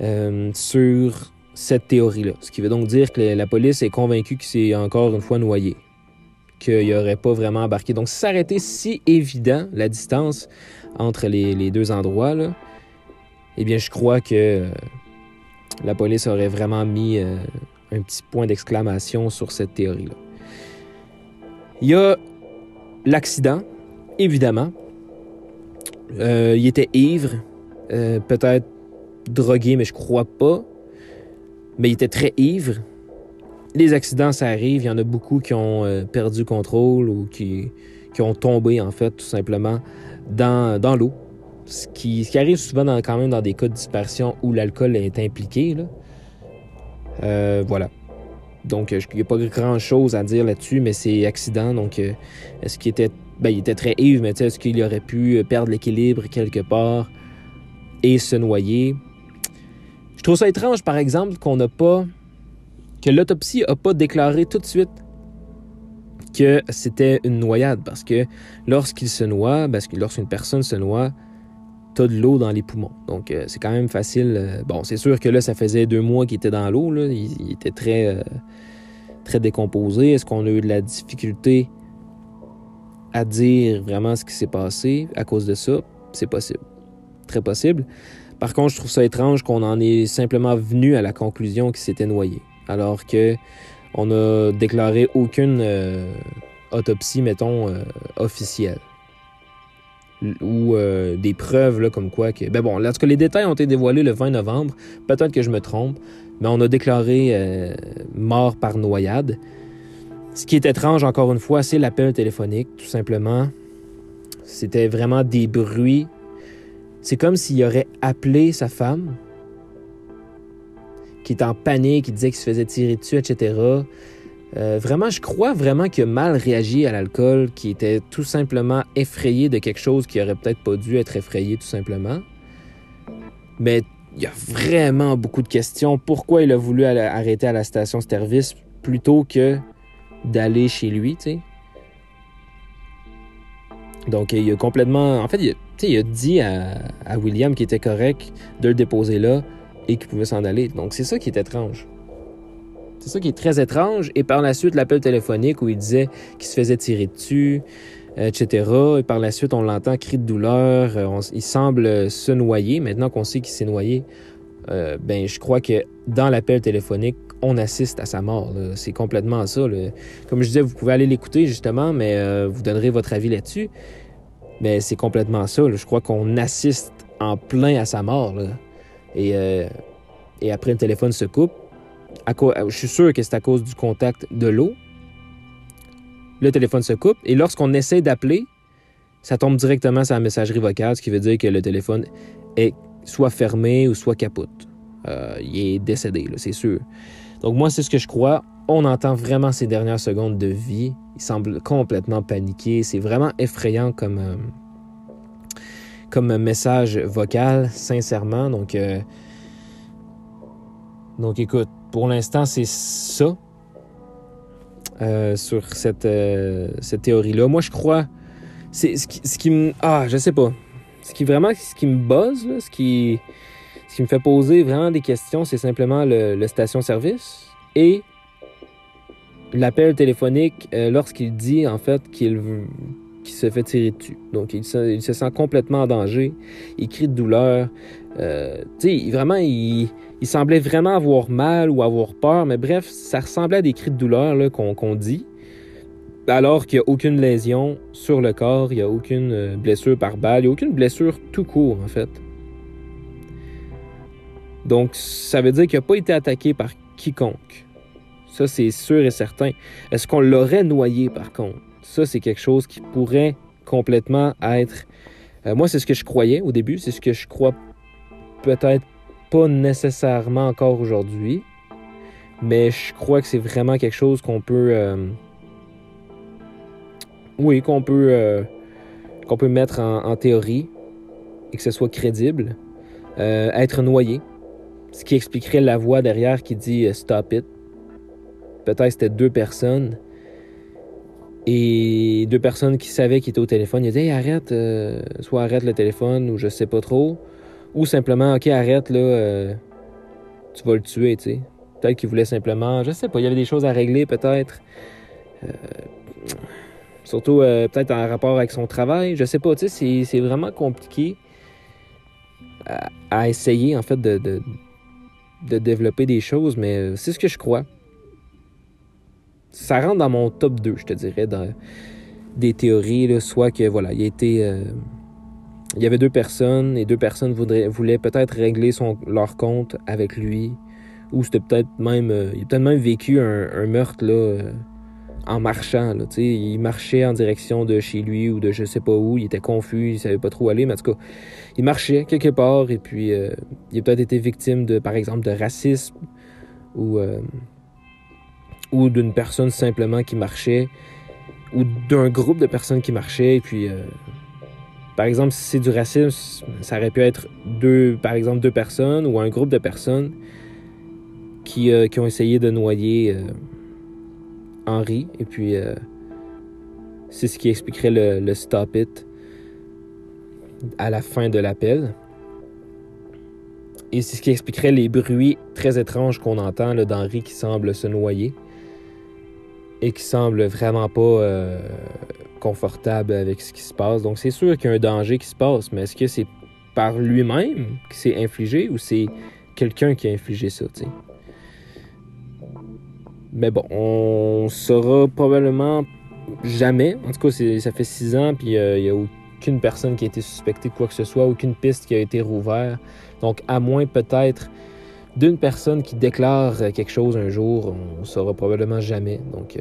euh, sur cette théorie-là. Ce qui veut donc dire que la police est convaincue qu'il s'est encore une fois noyé, qu'il n'aurait pas vraiment embarqué. Donc, été si évident, la distance entre les, deux endroits, eh bien, je crois que euh, la police aurait vraiment mis un petit point d'exclamation sur cette théorie-là. Il y a l'accident, évidemment, euh, il était ivre, euh, peut-être drogué, mais je crois pas. Mais il était très ivre. Les accidents, ça arrive. Il y en a beaucoup qui ont euh, perdu contrôle ou qui, qui, ont tombé, en fait, tout simplement, dans, dans l'eau. Ce qui, ce qui, arrive souvent dans, quand même dans des cas de dispersion où l'alcool est impliqué. Là. voilà. Donc, il n'y a pas grand-chose à dire là-dessus, mais c'est accident. Donc, est-ce qu'il était ben, il était très ivre, mais est-ce qu'il aurait pu perdre l'équilibre quelque part et se noyer? Je trouve ça étrange, par exemple, qu'on n'a pas. que l'autopsie n'a pas déclaré tout de suite que c'était une noyade, parce que lorsqu'il se noie, parce que lorsqu'une personne se noie, t'as de l'eau dans les poumons. Donc, euh, c'est quand même facile. Euh, bon, c'est sûr que là, ça faisait deux mois qu'il était dans l'eau. Il, était très, euh, très décomposé. Est-ce qu'on a eu de la difficulté à dire vraiment ce qui s'est passé à cause de ça, c'est possible. Très possible. Par contre, je trouve ça étrange qu'on en ait simplement venu à la conclusion qu'il s'était noyé, alors que on a déclaré aucune euh, autopsie, mettons, euh, officielle. Ou euh, des preuves là, comme quoi que. Ben bon, lorsque les détails ont été dévoilés le 20 novembre, peut-être que je me trompe, mais on a déclaré mort par noyade. Ce qui est étrange, encore une fois, c'est l'appel téléphonique, tout simplement. C'était vraiment des bruits. C'est comme s'il aurait appelé sa femme, qui est en panique, qui disait qu'il se faisait tirer dessus, etc. Euh, vraiment, je crois vraiment qu'il a mal réagi à l'alcool, qui était tout simplement effrayé de quelque chose qui aurait peut-être pas dû être effrayé, tout simplement. Mais il y a vraiment beaucoup de questions. Pourquoi il a voulu arrêter à la station-service plutôt que d'aller chez lui, tu sais? Donc, il a complètement. En fait, il a, il a dit à, à William qu'il était correct de le déposer là et qu'il pouvait s'en aller. Donc, c'est ça qui est étrange. C'est ça qui est très étrange. Et par la suite, l'appel téléphonique où il disait qu'il se faisait tirer dessus, etc. Et par la suite, on l'entend cri de douleur. Euh, il semble se noyer. Maintenant qu'on sait qu'il s'est noyé, euh, ben, je crois que dans l'appel téléphonique, on assiste à sa mort. C'est complètement ça. Comme je disais, vous pouvez aller l'écouter justement, mais euh, vous donnerez votre avis là-dessus. Mais c'est complètement ça. Je crois qu'on assiste en plein à sa mort. Et, et après, le téléphone se coupe. je suis sûr que c'est à cause du contact de l'eau le téléphone se coupe et lorsqu'on essaie d'appeler, ça tombe directement sur la messagerie vocale, ce qui veut dire que le téléphone est soit fermé ou soit capote. Euh, il est décédé, c'est sûr. Donc moi, c'est ce que je crois. On entend vraiment ces dernières secondes de vie. Il semble complètement paniqué. C'est vraiment effrayant comme, euh, comme message vocal, sincèrement. Donc, euh, donc écoute, pour l'instant, c'est ça. Euh, sur cette, euh, cette théorie-là. Moi, je crois. C'est ce qui, ce qui, me. Ah, je sais pas. Ce qui vraiment. Ce qui me buzz, ce, qui, ce qui me fait poser vraiment des questions, c'est simplement le, station-service et l'appel téléphonique lorsqu'il dit, en fait, qu'il qui se fait tirer dessus. Donc, il se, sent complètement en danger. Il crie de douleur. Euh, tu sais, vraiment, il, il, semblait vraiment avoir mal ou avoir peur, mais bref, ça ressemblait à des cris de douleur qu'on dit. Alors qu'il n'y a aucune lésion sur le corps, il n'y a aucune euh, blessure par balle, il n'y a aucune blessure tout court, en fait. Donc, ça veut dire qu'il n'a pas été attaqué par quiconque. Ça, c'est sûr et certain. Est-ce qu'on l'aurait noyé, par contre? Ça, c'est quelque chose qui pourrait complètement être... Euh, moi, c'est ce que je croyais au début, c'est ce que je crois peut-être pas nécessairement encore aujourd'hui, mais je crois que c'est vraiment quelque chose qu'on peut... Euh, oui, qu'on peut, euh, peut mettre en, théorie et que ce soit crédible. être noyé, ce qui expliquerait la voix derrière qui dit Stop it. Peut-être c'était deux personnes et deux personnes qui savaient qu'il était au téléphone, ils disaient arrête, euh, soit arrête le téléphone ou je sais pas trop. Ou simplement ok arrête là, euh, tu vas le tuer, tu sais. Peut-être qu'ils voulaient simplement, je sais pas, il y avait des choses à régler peut-être. Euh, surtout peut-être en rapport avec son travail, je sais pas, tu sais, c'est vraiment compliqué à, essayer en fait de, de développer des choses, mais c'est ce que je crois ça rentre dans mon top 2, je te dirais, dans des théories, soit que voilà, il été. Euh, il y avait deux personnes et deux personnes voudraient, voulaient peut-être régler son, leur compte avec lui. Ou c'était peut-être même. Euh, il a peut-être même vécu un, meurtre là, euh, en marchant. Là, il marchait en direction de chez lui ou de je sais pas où. Il était confus, il savait pas trop où aller. Mais en tout cas, il marchait quelque part et puis il a peut-être été victime de, par exemple, de racisme ou ou d'une personne simplement qui marchait, ou d'un groupe de personnes qui marchaient, et puis, euh, par exemple, si c'est du racisme, ça aurait pu être deux, par exemple, deux personnes ou un groupe de personnes qui, euh, qui ont essayé de noyer euh, Henri, et puis c'est ce qui expliquerait le, le stop it à la fin de l'appel. Et c'est ce qui expliquerait les bruits très étranges qu'on entend d'Henri qui semble se noyer et qui semble vraiment pas euh, confortable avec ce qui se passe. Donc c'est sûr qu'il y a un danger qui se passe, mais est-ce que c'est par lui-même qui s'est infligé ou c'est quelqu'un qui a infligé ça, sais? Mais bon, on saura probablement jamais. En tout cas, ça fait six ans, puis euh, il n'y a aucune personne qui a été suspectée de quoi que ce soit, aucune piste qui a été rouverte. Donc, à moins peut-être d'une personne qui déclare quelque chose un jour, on ne saura probablement jamais. Euh,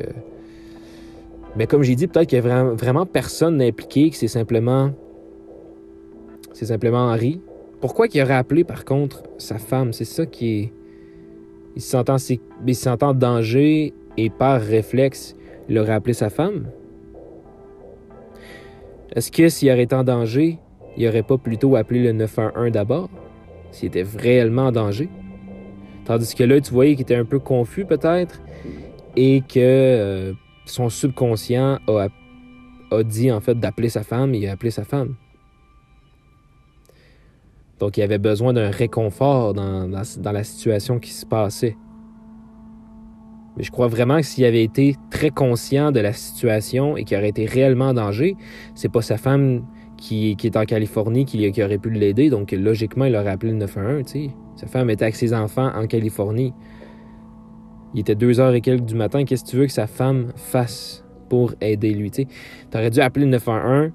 mais comme j'ai dit, peut-être qu'il n'y a vraiment, personne impliqué, que c'est simplement, c'est Henri. Pourquoi qu'il aurait appelé par contre sa femme? C'est ça qui est, il se en danger et par réflexe, il aurait appelé sa femme? Est-ce que s'il aurait été en danger, il n'aurait pas plutôt appelé le 911 d'abord? S'il était réellement en danger? Tandis que là, tu voyais qu'il était un peu confus peut-être et que euh, son subconscient a, dit en fait d'appeler sa femme, il a appelé sa femme. Donc il avait besoin d'un réconfort dans, dans, la situation qui se passait. Mais je crois vraiment que s'il avait été très conscient de la situation et qu'il aurait été réellement en danger, c'est pas sa femme qui, est en Californie qui, aurait pu l'aider. Donc logiquement, il aurait appelé le 911. sais. Sa femme était avec ses enfants en Californie. Il était deux heures et quelques du matin. Qu'est-ce que tu veux que sa femme fasse pour aider lui? Tu aurais dû appeler le 911,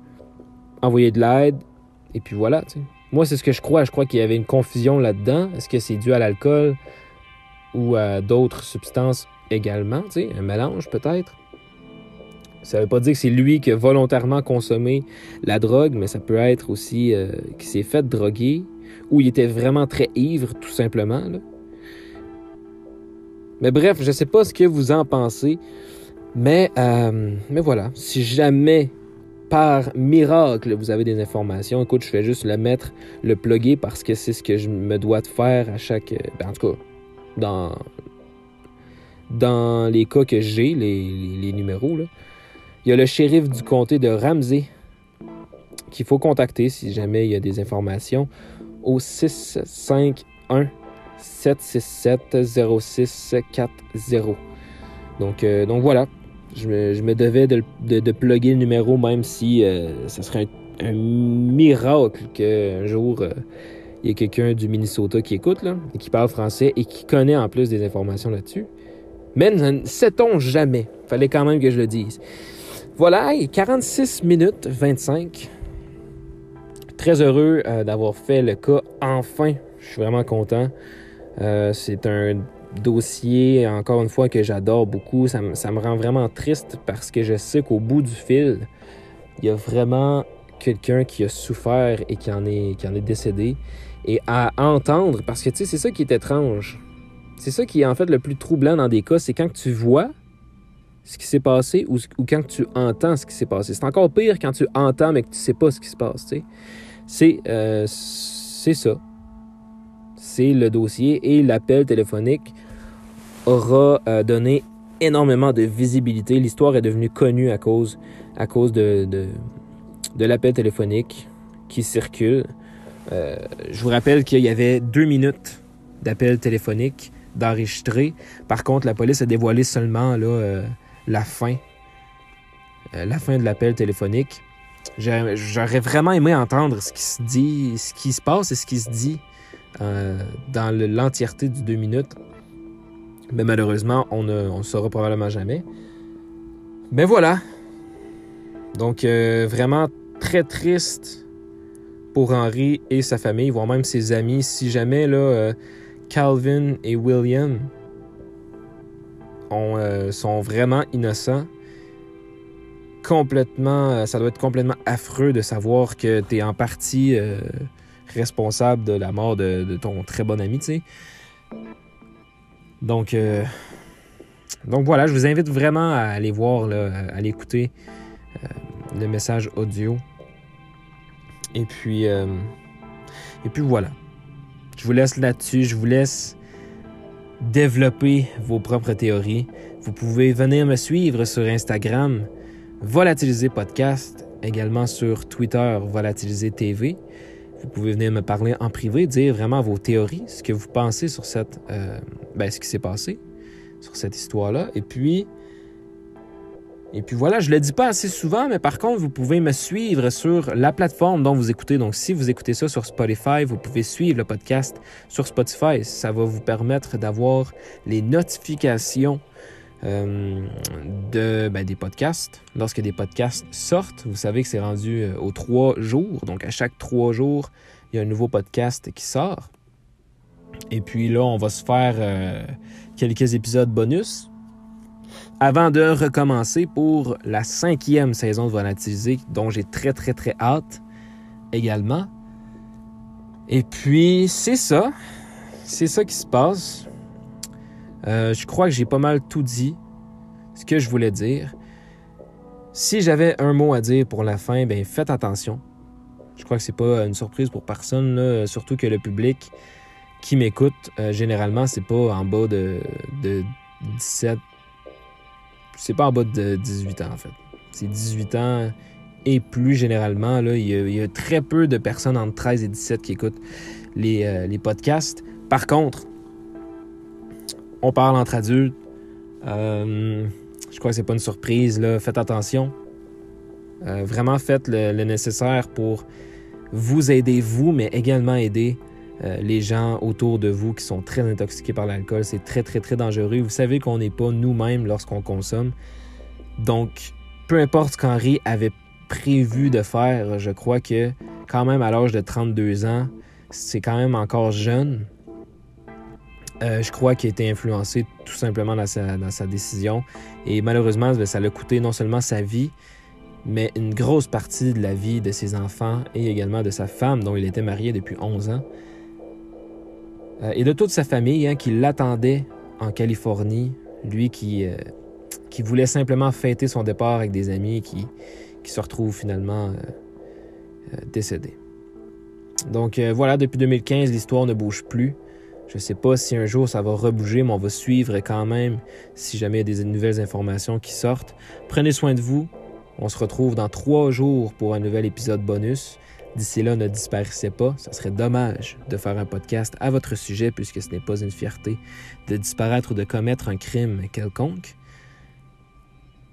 envoyer de l'aide, et puis voilà. Moi, c'est ce que je crois. Je crois qu'il y avait une confusion là-dedans. Est-ce que c'est dû à l'alcool ou à d'autres substances également? Un mélange peut-être? Ça ne veut pas dire que c'est lui qui a volontairement consommé la drogue, mais ça peut être aussi euh, qu'il s'est fait droguer ou il était vraiment très ivre, tout simplement. Mais bref, je ne sais pas ce que vous en pensez, mais, euh, mais voilà, si jamais par miracle, vous avez des informations. Écoute, je vais juste le mettre, le plugger parce que c'est ce que je me dois de faire à chaque. Ben, en tout cas, dans, dans les cas que j'ai, les, numéros, là, il y a le shérif du comté de Ramsey qu'il faut contacter si jamais il y a des informations au 651 767 0640. Donc, euh, donc voilà, je me, devais de, de, plugger le numéro, même si euh, ce serait un, miracle qu'un jour euh, il y ait quelqu'un du Minnesota qui écoute, qui parle français et qui connaît en plus des informations là-dessus. Mais ne sait-on jamais. Fallait quand même que je le dise. Voilà, 46 minutes 25. Très heureux euh, d'avoir fait le cas enfin. Je suis vraiment content. c'est un dossier, encore une fois, que j'adore beaucoup. Ça, me rend vraiment triste parce que je sais qu'au bout du fil, il y a vraiment quelqu'un qui a souffert et qui en est, qui en est décédé. Et à entendre, parce que tu sais, c'est ça qui est étrange. C'est ça qui est en fait le plus troublant dans des cas, c'est quand tu vois ce qui s'est passé ou, quand tu entends ce qui s'est passé. C'est encore pire quand tu entends mais que tu sais pas ce qui se passe. Sais. C'est ça c'est le dossier et l'appel téléphonique aura euh, donné énormément de visibilité. L'histoire est devenue connue à cause, à cause de, de, l'appel téléphonique qui circule. Euh, je vous rappelle qu'il y avait deux minutes d'appel téléphonique d'enregistrer. Par contre, la police a dévoilé seulement là, euh, la fin. la fin de l'appel téléphonique. J'aurais vraiment aimé entendre ce qui se dit, ce qui se passe et ce qui se dit dans l'entièreté du deux minutes. Mais malheureusement, on ne le saura probablement jamais. Mais voilà. Donc, euh, vraiment très triste pour Henry et sa famille, voire même ses amis. Si jamais, là, euh, Calvin et William euh, sont vraiment innocents, complètement, ça doit être complètement affreux de savoir que tu es en partie responsable de la mort de, ton très bon ami, tu sais. Donc, euh, donc voilà, je vous invite vraiment à aller voir, à aller écouter euh, le message audio. Et puis, euh, et puis voilà. Je vous laisse là-dessus. Je vous laisse développer vos propres théories. Vous pouvez venir me suivre sur Instagram, Volatiliser Podcast, également sur Twitter, Volatiliser TV. Vous pouvez venir me parler en privé, dire vraiment vos théories, ce que vous pensez sur cette, euh, ben, ce qui s'est passé, sur cette histoire-là. Et puis, et puis voilà, je le dis pas assez souvent, mais par contre, vous pouvez me suivre sur la plateforme dont vous écoutez. Donc, si vous écoutez ça sur Spotify, vous pouvez suivre le podcast sur Spotify. Ça va vous permettre d'avoir les notifications euh, de, ben, des podcasts. Lorsque des podcasts sortent, vous savez que c'est rendu euh, aux trois jours. Donc, à chaque trois jours, il y a un nouveau podcast qui sort. Et puis là, on va se faire euh, quelques épisodes bonus avant de recommencer pour la cinquième saison de Volatilisé, dont j'ai très, très, très hâte également. Et puis, c'est ça. C'est ça qui se passe. Euh, je crois que j'ai pas mal tout dit, ce que je voulais dire. Si j'avais un mot à dire pour la fin, ben faites attention. Je crois que c'est pas une surprise pour personne, surtout que le public qui m'écoute, euh, généralement, c'est pas en bas de 17. C'est pas en bas de 18 ans, en fait. c'est 18 ans et plus généralement. Là, il, y a, très peu de personnes entre 13 et 17 qui écoutent les, euh, les podcasts. Par contre, on parle entre adultes. Euh, je crois que c'est pas une surprise. Là. Faites attention. Euh, vraiment faites le, nécessaire pour vous aider, vous, mais également aider les gens autour de vous qui sont très intoxiqués par l'alcool. C'est très, très, très dangereux. Vous savez qu'on n'est pas nous-mêmes lorsqu'on consomme. Donc, peu importe ce qu'Henri avait prévu de faire, je crois que quand même à l'âge de 32 ans, c'est quand même encore jeune. Euh, je crois qu'il a été influencé tout simplement dans sa, dans sa décision. Et malheureusement, ben, ça l'a coûté non seulement sa vie, mais une grosse partie de la vie de ses enfants et également de sa femme, dont il était marié depuis 11 ans. Euh, et de toute sa famille hein, qui l'attendait en Californie, lui qui, euh, qui voulait simplement fêter son départ avec des amis qui, qui se retrouve finalement euh, décédé. Donc voilà, depuis 2015, l'histoire ne bouge plus. Je ne sais pas si un jour ça va rebouger, mais on va suivre quand même si jamais il y a des nouvelles informations qui sortent. Prenez soin de vous. On se retrouve dans trois jours pour un nouvel épisode bonus. D'ici là, ne disparaissez pas. Ça serait dommage de faire un podcast à votre sujet puisque ce n'est pas une fierté de disparaître ou de commettre un crime quelconque.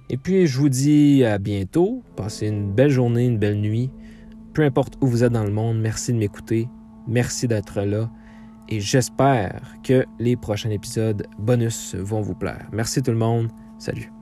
Et puis, je vous dis à bientôt. Passez une belle journée, une belle nuit. Peu importe où vous êtes dans le monde, merci de m'écouter. Merci d'être là. Et j'espère que les prochains épisodes bonus vont vous plaire. Merci tout le monde. Salut.